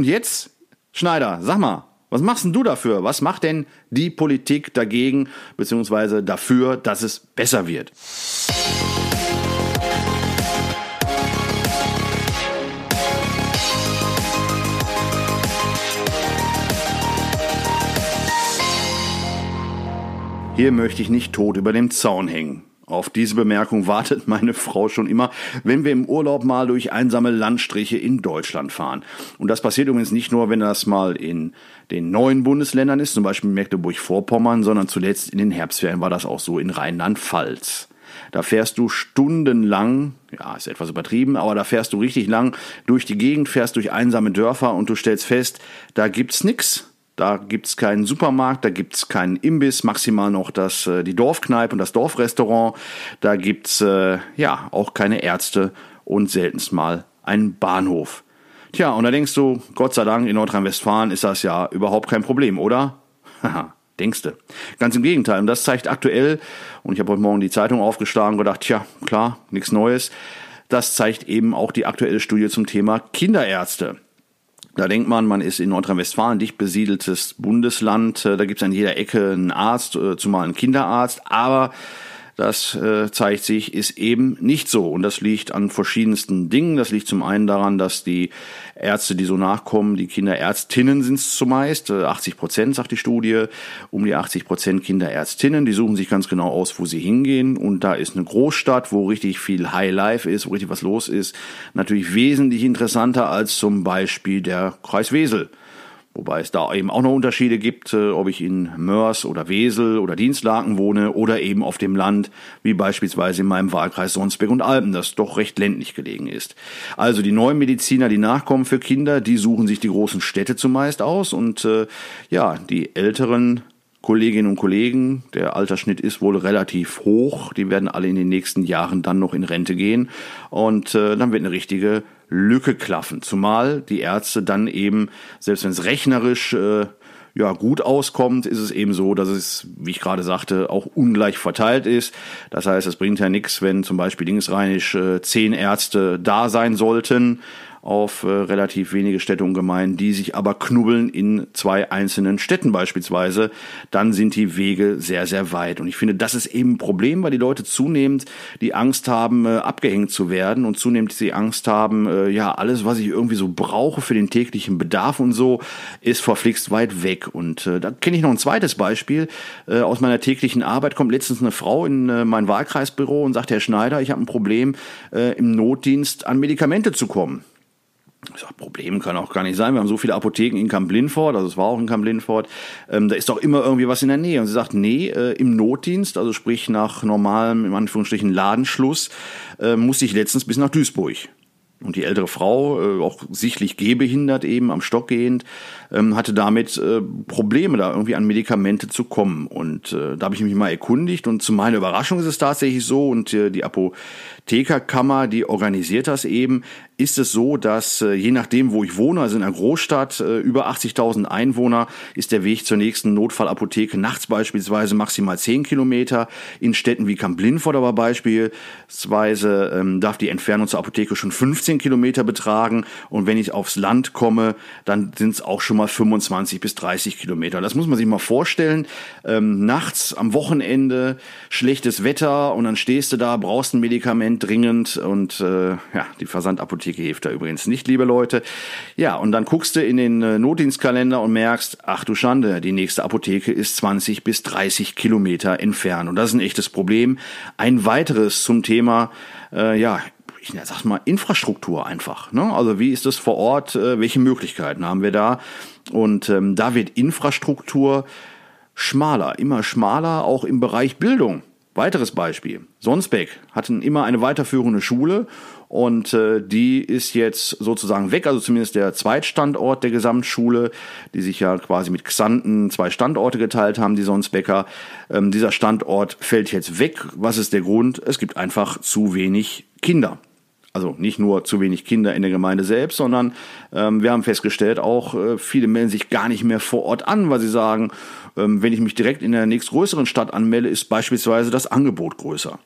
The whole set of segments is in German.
Und jetzt, Schneider, sag mal, was machst denn du dafür? Was macht denn die Politik dagegen, beziehungsweise dafür, dass es besser wird? Hier möchte ich nicht tot über dem Zaun hängen. Auf diese Bemerkung wartet meine Frau schon immer, wenn wir im Urlaub mal durch einsame Landstriche in Deutschland fahren. Und das passiert übrigens nicht nur, wenn das mal in den neuen Bundesländern ist, zum Beispiel Mecklenburg-Vorpommern, sondern zuletzt in den Herbstferien war das auch so in Rheinland-Pfalz. Da fährst du stundenlang, ja, ist etwas übertrieben, aber da fährst du richtig lang durch die Gegend, fährst durch einsame Dörfer und du stellst fest, da gibt's nix. Da gibt's keinen Supermarkt, da gibt's keinen Imbiss, maximal noch das, äh, die Dorfkneipe und das Dorfrestaurant. Da gibt's äh, ja auch keine Ärzte und seltenst mal einen Bahnhof. Tja, und da denkst du, Gott sei Dank, in Nordrhein-Westfalen ist das ja überhaupt kein Problem, oder? Haha, denkste. Ganz im Gegenteil. Und das zeigt aktuell, und ich habe heute Morgen die Zeitung aufgeschlagen und gedacht, tja, klar, nichts Neues. Das zeigt eben auch die aktuelle Studie zum Thema Kinderärzte. Da denkt man, man ist in Nordrhein-Westfalen, dicht besiedeltes Bundesland. Äh, da gibt es an jeder Ecke einen Arzt, äh, zumal einen Kinderarzt. Aber das äh, zeigt sich, ist eben nicht so. Und das liegt an verschiedensten Dingen. Das liegt zum einen daran, dass die Ärzte, die so nachkommen, die Kinderärztinnen sind es zumeist. 80 Prozent, sagt die Studie. Um die 80 Prozent Kinderärztinnen. Die suchen sich ganz genau aus, wo sie hingehen. Und da ist eine Großstadt, wo richtig viel High Life ist, wo richtig was los ist. Natürlich wesentlich interessanter als zum Beispiel der Kreis Wesel. Wobei es da eben auch noch Unterschiede gibt, äh, ob ich in Mörs oder Wesel oder Dienstlaken wohne oder eben auf dem Land, wie beispielsweise in meinem Wahlkreis Sonsberg und Alpen, das doch recht ländlich gelegen ist. Also die neuen Mediziner, die nachkommen für Kinder, die suchen sich die großen Städte zumeist aus und äh, ja, die älteren Kolleginnen und Kollegen, der Altersschnitt ist wohl relativ hoch, die werden alle in den nächsten Jahren dann noch in Rente gehen und äh, dann wird eine richtige Lücke klaffen. Zumal die Ärzte dann eben, selbst wenn es rechnerisch äh, ja, gut auskommt, ist es eben so, dass es, wie ich gerade sagte, auch ungleich verteilt ist. Das heißt, es bringt ja nichts, wenn zum Beispiel linksrheinisch äh, zehn Ärzte da sein sollten auf äh, relativ wenige Städte und Gemeinden, die sich aber knubbeln in zwei einzelnen Städten beispielsweise, dann sind die Wege sehr, sehr weit. Und ich finde, das ist eben ein Problem, weil die Leute zunehmend die Angst haben, äh, abgehängt zu werden und zunehmend die Angst haben, äh, ja, alles, was ich irgendwie so brauche für den täglichen Bedarf und so, ist verflixt weit weg. Und äh, da kenne ich noch ein zweites Beispiel. Äh, aus meiner täglichen Arbeit kommt letztens eine Frau in äh, mein Wahlkreisbüro und sagt, Herr Schneider, ich habe ein Problem, äh, im Notdienst an Medikamente zu kommen. Ich sag, Problem kann auch gar nicht sein. Wir haben so viele Apotheken in Camp-Lindfort, also es war auch in Camp-Lindfort. Ähm, da ist doch immer irgendwie was in der Nähe. Und sie sagt, nee, äh, im Notdienst, also sprich nach normalem, in Anführungsstrichen, Ladenschluss, äh, muss ich letztens bis nach Duisburg. Und die ältere Frau, äh, auch sichtlich gehbehindert eben, am Stock gehend, ähm, hatte damit äh, Probleme, da irgendwie an Medikamente zu kommen. Und äh, da habe ich mich mal erkundigt und zu meiner Überraschung ist es tatsächlich so und äh, die Apothekerkammer, die organisiert das eben, ist es so, dass äh, je nachdem, wo ich wohne, also in einer Großstadt, äh, über 80.000 Einwohner, ist der Weg zur nächsten Notfallapotheke nachts beispielsweise maximal 10 Kilometer. In Städten wie Kamp-Lindfort aber beispielsweise ähm, darf die Entfernung zur Apotheke schon 15 Kilometer betragen. Und wenn ich aufs Land komme, dann sind es auch schon mal 25 bis 30 Kilometer. Das muss man sich mal vorstellen. Ähm, nachts, am Wochenende, schlechtes Wetter und dann stehst du da, brauchst ein Medikament dringend und äh, ja, die Versandapotheke hilft da übrigens nicht, liebe Leute. Ja, und dann guckst du in den äh, Notdienstkalender und merkst, ach du Schande, die nächste Apotheke ist 20 bis 30 Kilometer entfernt. Und das ist ein echtes Problem. Ein weiteres zum Thema, äh, ja, ich sag mal, Infrastruktur einfach. Ne? Also wie ist das vor Ort? Äh, welche Möglichkeiten haben wir da? Und ähm, da wird Infrastruktur schmaler, immer schmaler, auch im Bereich Bildung. Weiteres Beispiel. Sonsbeck hatten immer eine weiterführende Schule und äh, die ist jetzt sozusagen weg, also zumindest der Zweitstandort der Gesamtschule, die sich ja quasi mit Xanten zwei Standorte geteilt haben, die Sonsbecker. Ähm, dieser Standort fällt jetzt weg. Was ist der Grund? Es gibt einfach zu wenig Kinder. Also nicht nur zu wenig Kinder in der Gemeinde selbst, sondern ähm, wir haben festgestellt, auch äh, viele melden sich gar nicht mehr vor Ort an, weil sie sagen, ähm, wenn ich mich direkt in der nächstgrößeren Stadt anmelde, ist beispielsweise das Angebot größer.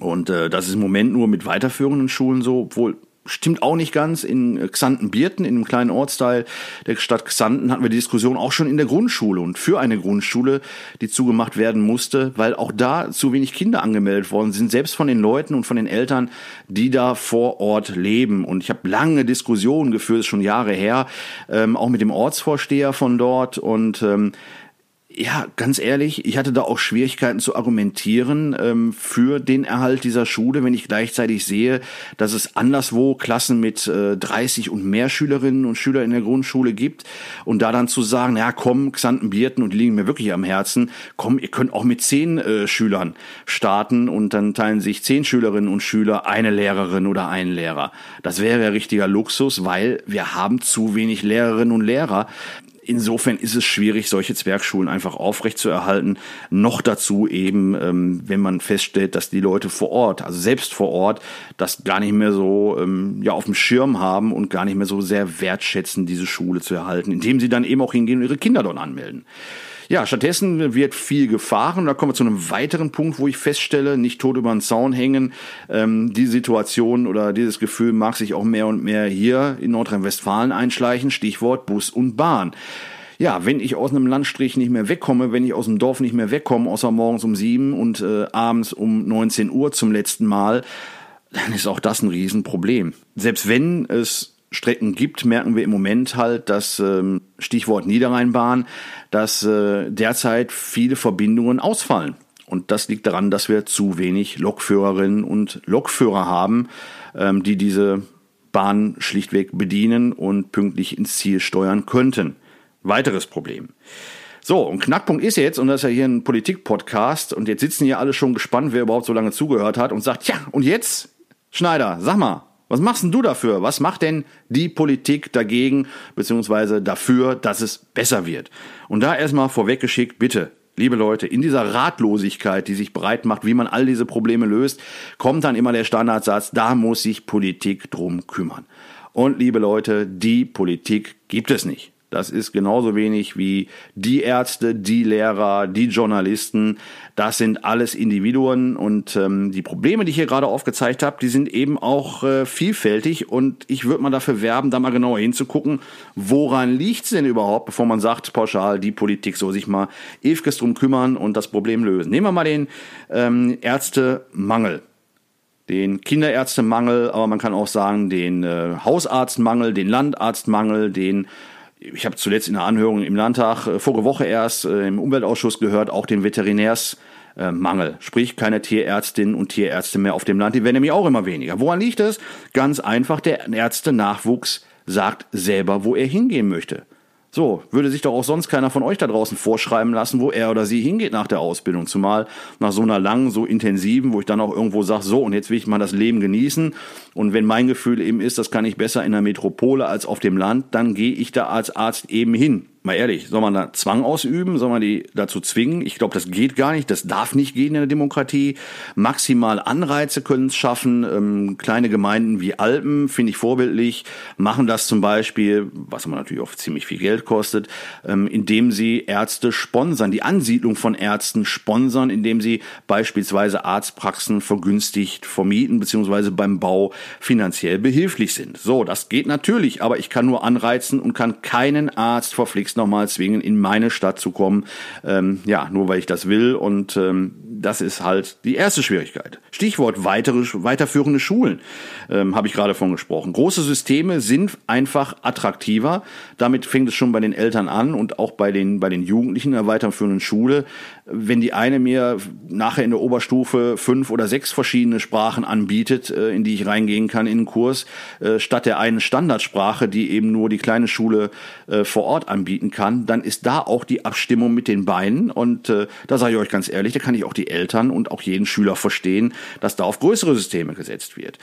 Und äh, das ist im Moment nur mit weiterführenden Schulen so, obwohl stimmt auch nicht ganz. In Xanten-Bierten, in einem kleinen Ortsteil der Stadt Xanten, hatten wir die Diskussion auch schon in der Grundschule und für eine Grundschule, die zugemacht werden musste, weil auch da zu wenig Kinder angemeldet worden sind, selbst von den Leuten und von den Eltern, die da vor Ort leben. Und ich habe lange Diskussionen geführt, schon Jahre her, ähm, auch mit dem Ortsvorsteher von dort und ähm, ja, ganz ehrlich, ich hatte da auch Schwierigkeiten zu argumentieren ähm, für den Erhalt dieser Schule, wenn ich gleichzeitig sehe, dass es anderswo Klassen mit äh, 30 und mehr Schülerinnen und Schüler in der Grundschule gibt und da dann zu sagen, ja komm, Xantenbierten und die liegen mir wirklich am Herzen, komm, ihr könnt auch mit zehn äh, Schülern starten und dann teilen sich zehn Schülerinnen und Schüler eine Lehrerin oder einen Lehrer. Das wäre ja richtiger Luxus, weil wir haben zu wenig Lehrerinnen und Lehrer insofern ist es schwierig, solche Zwergschulen einfach aufrechtzuerhalten. Noch dazu eben, ähm, wenn man feststellt, dass die Leute vor Ort, also selbst vor Ort, das gar nicht mehr so ähm, ja auf dem Schirm haben und gar nicht mehr so sehr wertschätzen, diese Schule zu erhalten, indem sie dann eben auch hingehen und ihre Kinder dort anmelden. Ja, stattdessen wird viel gefahren. Da kommen wir zu einem weiteren Punkt, wo ich feststelle, nicht tot über den Zaun hängen. Ähm, die Situation oder dieses Gefühl mag sich auch mehr und mehr hier in Nordrhein-Westfalen einschleichen. Stichwort Bus und Bahn ja, wenn ich aus einem Landstrich nicht mehr wegkomme, wenn ich aus dem Dorf nicht mehr wegkomme, außer morgens um sieben und äh, abends um 19 Uhr zum letzten Mal, dann ist auch das ein Riesenproblem. Selbst wenn es Strecken gibt, merken wir im Moment halt, dass ähm, Stichwort Niederrheinbahn, dass äh, derzeit viele Verbindungen ausfallen. Und das liegt daran, dass wir zu wenig Lokführerinnen und Lokführer haben, ähm, die diese Bahn schlichtweg bedienen und pünktlich ins Ziel steuern könnten. Weiteres Problem. So, und Knackpunkt ist jetzt, und das ist ja hier ein Politik-Podcast, und jetzt sitzen hier alle schon gespannt, wer überhaupt so lange zugehört hat und sagt, ja, und jetzt, Schneider, sag mal, was machst denn du dafür? Was macht denn die Politik dagegen, beziehungsweise dafür, dass es besser wird? Und da erstmal vorweggeschickt, bitte, liebe Leute, in dieser Ratlosigkeit, die sich breit macht, wie man all diese Probleme löst, kommt dann immer der Standardsatz, da muss sich Politik drum kümmern. Und liebe Leute, die Politik gibt es nicht. Das ist genauso wenig wie die Ärzte, die Lehrer, die Journalisten. Das sind alles Individuen und ähm, die Probleme, die ich hier gerade aufgezeigt habe, die sind eben auch äh, vielfältig und ich würde mal dafür werben, da mal genauer hinzugucken, woran liegt es denn überhaupt, bevor man sagt, pauschal, die Politik soll sich mal ewig drum kümmern und das Problem lösen. Nehmen wir mal den ähm, Ärztemangel den Kinderärztemangel, aber man kann auch sagen den äh, Hausarztmangel, den Landarztmangel, den ich habe zuletzt in der Anhörung im Landtag äh, vorige Woche erst äh, im Umweltausschuss gehört, auch den Veterinärsmangel. Sprich, keine Tierärztinnen und Tierärzte mehr auf dem Land. Die werden nämlich auch immer weniger. Woran liegt es? Ganz einfach, der Ärzte-Nachwuchs sagt selber, wo er hingehen möchte. So, würde sich doch auch sonst keiner von euch da draußen vorschreiben lassen, wo er oder sie hingeht nach der Ausbildung. Zumal nach so einer langen, so intensiven, wo ich dann auch irgendwo sage, so, und jetzt will ich mal das Leben genießen. Und wenn mein Gefühl eben ist, das kann ich besser in der Metropole als auf dem Land, dann gehe ich da als Arzt eben hin mal ehrlich, soll man da Zwang ausüben? Soll man die dazu zwingen? Ich glaube, das geht gar nicht. Das darf nicht gehen in der Demokratie. Maximal Anreize können es schaffen. Ähm, kleine Gemeinden wie Alpen, finde ich vorbildlich, machen das zum Beispiel, was man natürlich auch ziemlich viel Geld kostet, ähm, indem sie Ärzte sponsern, die Ansiedlung von Ärzten sponsern, indem sie beispielsweise Arztpraxen vergünstigt vermieten, beziehungsweise beim Bau finanziell behilflich sind. So, das geht natürlich, aber ich kann nur anreizen und kann keinen Arzt verpflichten, demnächst nochmal zwingen, in meine Stadt zu kommen. Ähm, ja, nur weil ich das will. Und ähm, das ist halt die erste Schwierigkeit. Stichwort weitere, weiterführende Schulen, ähm, habe ich gerade von gesprochen. Große Systeme sind einfach attraktiver. Damit fängt es schon bei den Eltern an und auch bei den, bei den Jugendlichen in der weiterführenden Schule. Wenn die eine mir nachher in der Oberstufe fünf oder sechs verschiedene Sprachen anbietet, äh, in die ich reingehen kann in den Kurs, äh, statt der einen Standardsprache, die eben nur die kleine Schule äh, vor Ort anbieten kann, dann ist da auch die Abstimmung mit den Beinen. Und äh, da sage ich euch ganz ehrlich, da kann ich auch die Eltern und auch jeden Schüler verstehen, dass da auf größere Systeme gesetzt wird.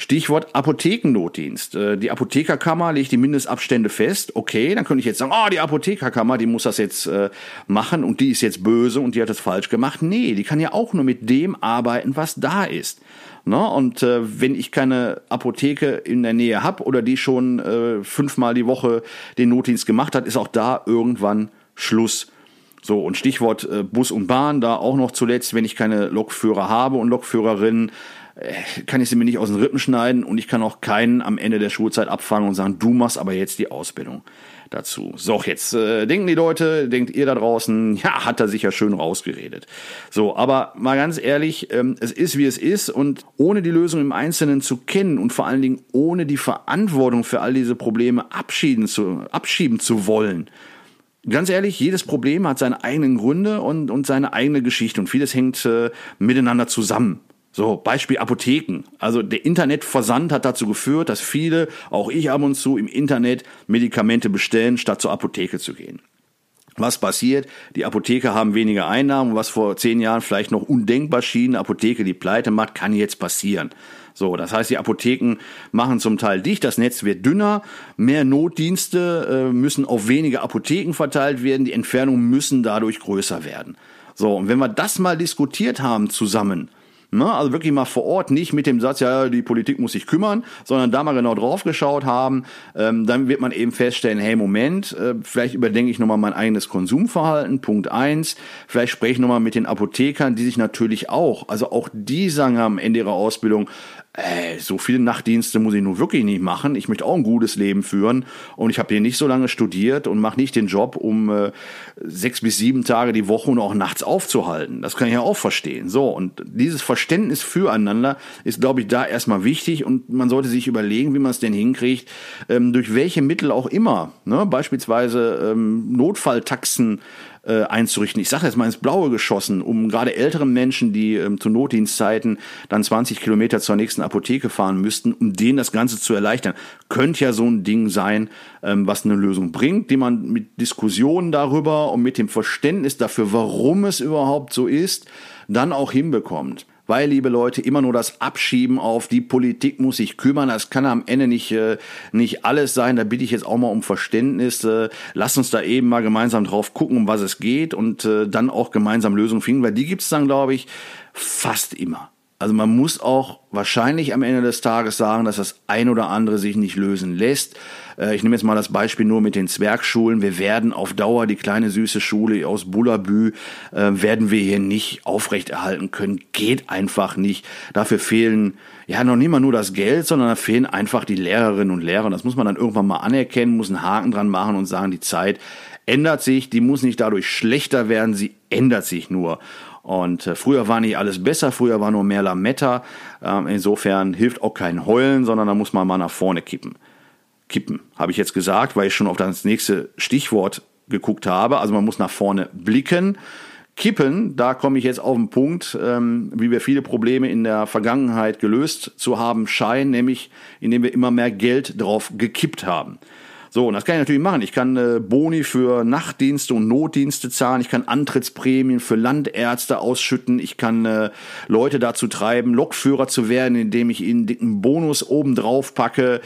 Stichwort Apothekennotdienst. Äh, die Apothekerkammer legt die Mindestabstände fest. Okay, dann könnte ich jetzt sagen, oh, die Apothekerkammer, die muss das jetzt äh, machen und die ist jetzt böse und die hat das falsch gemacht. Nee, die kann ja auch nur mit dem arbeiten, was da ist. Ne? Und äh, wenn ich keine Apotheke in der Nähe habe oder die schon äh, fünfmal die Woche den Notdienst gemacht hat, ist auch da irgendwann Schluss. So, und Stichwort äh, Bus und Bahn, da auch noch zuletzt, wenn ich keine Lokführer habe und Lokführerinnen, kann ich sie mir nicht aus den Rippen schneiden und ich kann auch keinen am Ende der Schulzeit abfangen und sagen, du machst aber jetzt die Ausbildung dazu. So, jetzt äh, denken die Leute, denkt ihr da draußen, ja, hat er sich ja schön rausgeredet. So, aber mal ganz ehrlich, ähm, es ist wie es ist und ohne die Lösung im Einzelnen zu kennen und vor allen Dingen ohne die Verantwortung für all diese Probleme abschieben zu, abschieben zu wollen, Ganz ehrlich, jedes Problem hat seine eigenen Gründe und, und seine eigene Geschichte und vieles hängt äh, miteinander zusammen. So, Beispiel Apotheken. Also der Internetversand hat dazu geführt, dass viele, auch ich ab und zu, im Internet Medikamente bestellen, statt zur Apotheke zu gehen. Was passiert? Die Apotheker haben weniger Einnahmen. Was vor zehn Jahren vielleicht noch undenkbar schien, Apotheke, die pleite macht, kann jetzt passieren. So, das heißt, die Apotheken machen zum Teil dicht, das Netz wird dünner, mehr Notdienste äh, müssen auf wenige Apotheken verteilt werden, die Entfernungen müssen dadurch größer werden. So, und wenn wir das mal diskutiert haben zusammen, Ne? Also wirklich mal vor Ort, nicht mit dem Satz, ja, die Politik muss sich kümmern, sondern da mal genau drauf geschaut haben, ähm, dann wird man eben feststellen, hey, Moment, äh, vielleicht überdenke ich nochmal mein eigenes Konsumverhalten, Punkt eins. vielleicht spreche ich nochmal mit den Apothekern, die sich natürlich auch, also auch die sagen am Ende ihrer Ausbildung, äh, so viele Nachtdienste muss ich nun wirklich nicht machen. Ich möchte auch ein gutes Leben führen und ich habe hier nicht so lange studiert und mache nicht den Job, um äh, sechs bis sieben Tage die Woche und auch nachts aufzuhalten. Das kann ich ja auch verstehen. So, und dieses Verständnis füreinander ist, glaube ich, da erstmal wichtig und man sollte sich überlegen, wie man es denn hinkriegt, ähm, durch welche Mittel auch immer. Ne? Beispielsweise ähm, Notfalltaxen äh, einzurichten. Ich sage jetzt mal ins Blaue geschossen, um gerade älteren Menschen, die ähm, zu Notdienstzeiten dann 20 Kilometer zur nächsten Apotheke fahren müssten, um denen das Ganze zu erleichtern. Könnte ja so ein Ding sein, ähm, was eine Lösung bringt, die man mit Diskussionen darüber und mit dem Verständnis dafür, warum es überhaupt so ist, dann auch hinbekommt. Weil, liebe Leute, immer nur das Abschieben auf die Politik muss sich kümmern, das kann am Ende nicht, äh, nicht alles sein. Da bitte ich jetzt auch mal um Verständnis. Äh, lasst uns da eben mal gemeinsam drauf gucken, um was es geht und äh, dann auch gemeinsam Lösungen finden, weil die gibt's dann, glaube ich, fast immer. Also man muss auch wahrscheinlich am Ende des Tages sagen, dass das ein oder andere sich nicht lösen lässt. Äh, ich nehme jetzt mal das Beispiel nur mit den Zwergschulen. Wir werden auf Dauer die kleine süße Schule aus Bullabü äh, werden wir hier nicht aufrechterhalten können. Geht einfach nicht. Dafür fehlen ja noch nicht mal nur das Geld, sondern da fehlen einfach die Lehrerinnen und Lehrer. Das muss man dann irgendwann mal anerkennen, muss einen Haken dran machen und sagen, die Zeit ändert sich, die muss nicht dadurch schlechter werden, sie ändert sich nur. Und äh, früher war nicht alles besser, früher war nur mehr Lametta. Ähm, insofern hilft auch kein Heulen, sondern da muss man mal nach vorne kippen. Kippen, habe ich jetzt gesagt, weil ich schon auf das nächste Stichwort geguckt habe. Also man muss nach vorne blicken. Kippen, da komme ich jetzt auf den Punkt, ähm, wie wir viele Probleme in der Vergangenheit gelöst zu haben scheinen, nämlich indem wir immer mehr Geld drauf gekippt haben. So, und das kann ich natürlich machen. Ich kann äh, Boni für Nachtdienste und Notdienste zahlen. Ich kann Antrittsprämien für Landärzte ausschütten. Ich kann äh, Leute dazu treiben, Lokführer zu werden, indem ich ihnen dicken Bonus oben drauf packe.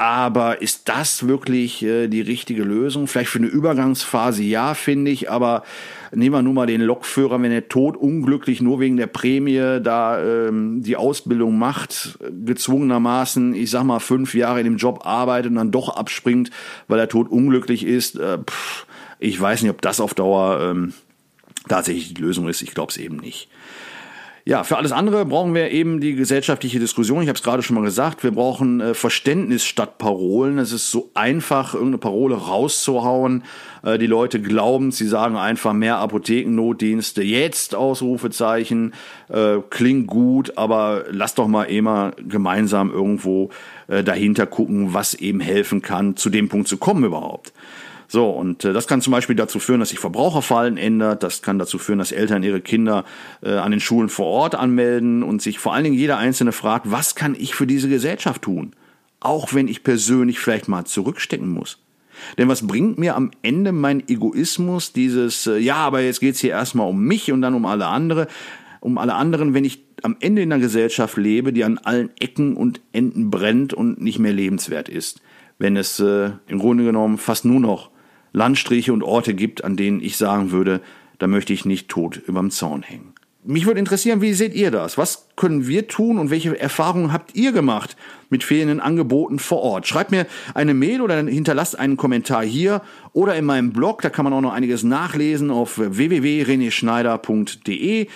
Aber ist das wirklich äh, die richtige Lösung? Vielleicht für eine Übergangsphase ja, finde ich, aber nehmen wir nun mal den Lokführer, wenn er tot unglücklich nur wegen der Prämie da ähm, die Ausbildung macht, gezwungenermaßen, ich sag mal, fünf Jahre in dem Job arbeitet und dann doch abspringt, weil er tot unglücklich ist. Äh, pff, ich weiß nicht, ob das auf Dauer ähm, tatsächlich die Lösung ist. Ich glaube es eben nicht. Ja, für alles andere brauchen wir eben die gesellschaftliche Diskussion. Ich habe es gerade schon mal gesagt, wir brauchen äh, Verständnis statt Parolen. Es ist so einfach, irgendeine Parole rauszuhauen. Äh, die Leute glauben, sie sagen einfach mehr Apothekennotdienste. Jetzt Ausrufezeichen, äh, klingt gut, aber lass doch mal immer gemeinsam irgendwo dahinter gucken, was eben helfen kann, zu dem Punkt zu kommen überhaupt. So, und äh, das kann zum Beispiel dazu führen, dass sich Verbraucherfallen ändert. Das kann dazu führen, dass Eltern ihre Kinder äh, an den Schulen vor Ort anmelden und sich vor allen Dingen jeder Einzelne fragt, was kann ich für diese Gesellschaft tun? Auch wenn ich persönlich vielleicht mal zurückstecken muss. Denn was bringt mir am Ende mein Egoismus, dieses, äh, ja, aber jetzt geht's hier erstmal um mich und dann um alle andere, um alle anderen, wenn ich am Ende in einer Gesellschaft lebe, die an allen Ecken und Enden brennt und nicht mehr lebenswert ist. Wenn es äh, im Grunde genommen fast nur noch Landstriche und Orte gibt, an denen ich sagen würde, da möchte ich nicht tot überm Zaun hängen. mich würde interessieren, wie seht ihr das? Was können wir tun und welche Erfahrungen habt ihr gemacht mit fehlenden Angeboten vor Ort? Schreibt mir eine Mail oder hinterlasst einen Kommentar hier oder in meinem Blog, da kann man auch noch einiges nachlesen auf www.reneschneider.de.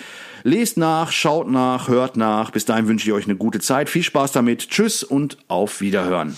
Lest nach, schaut nach, hört nach. Bis dahin wünsche ich euch eine gute Zeit. Viel Spaß damit. Tschüss und auf Wiederhören.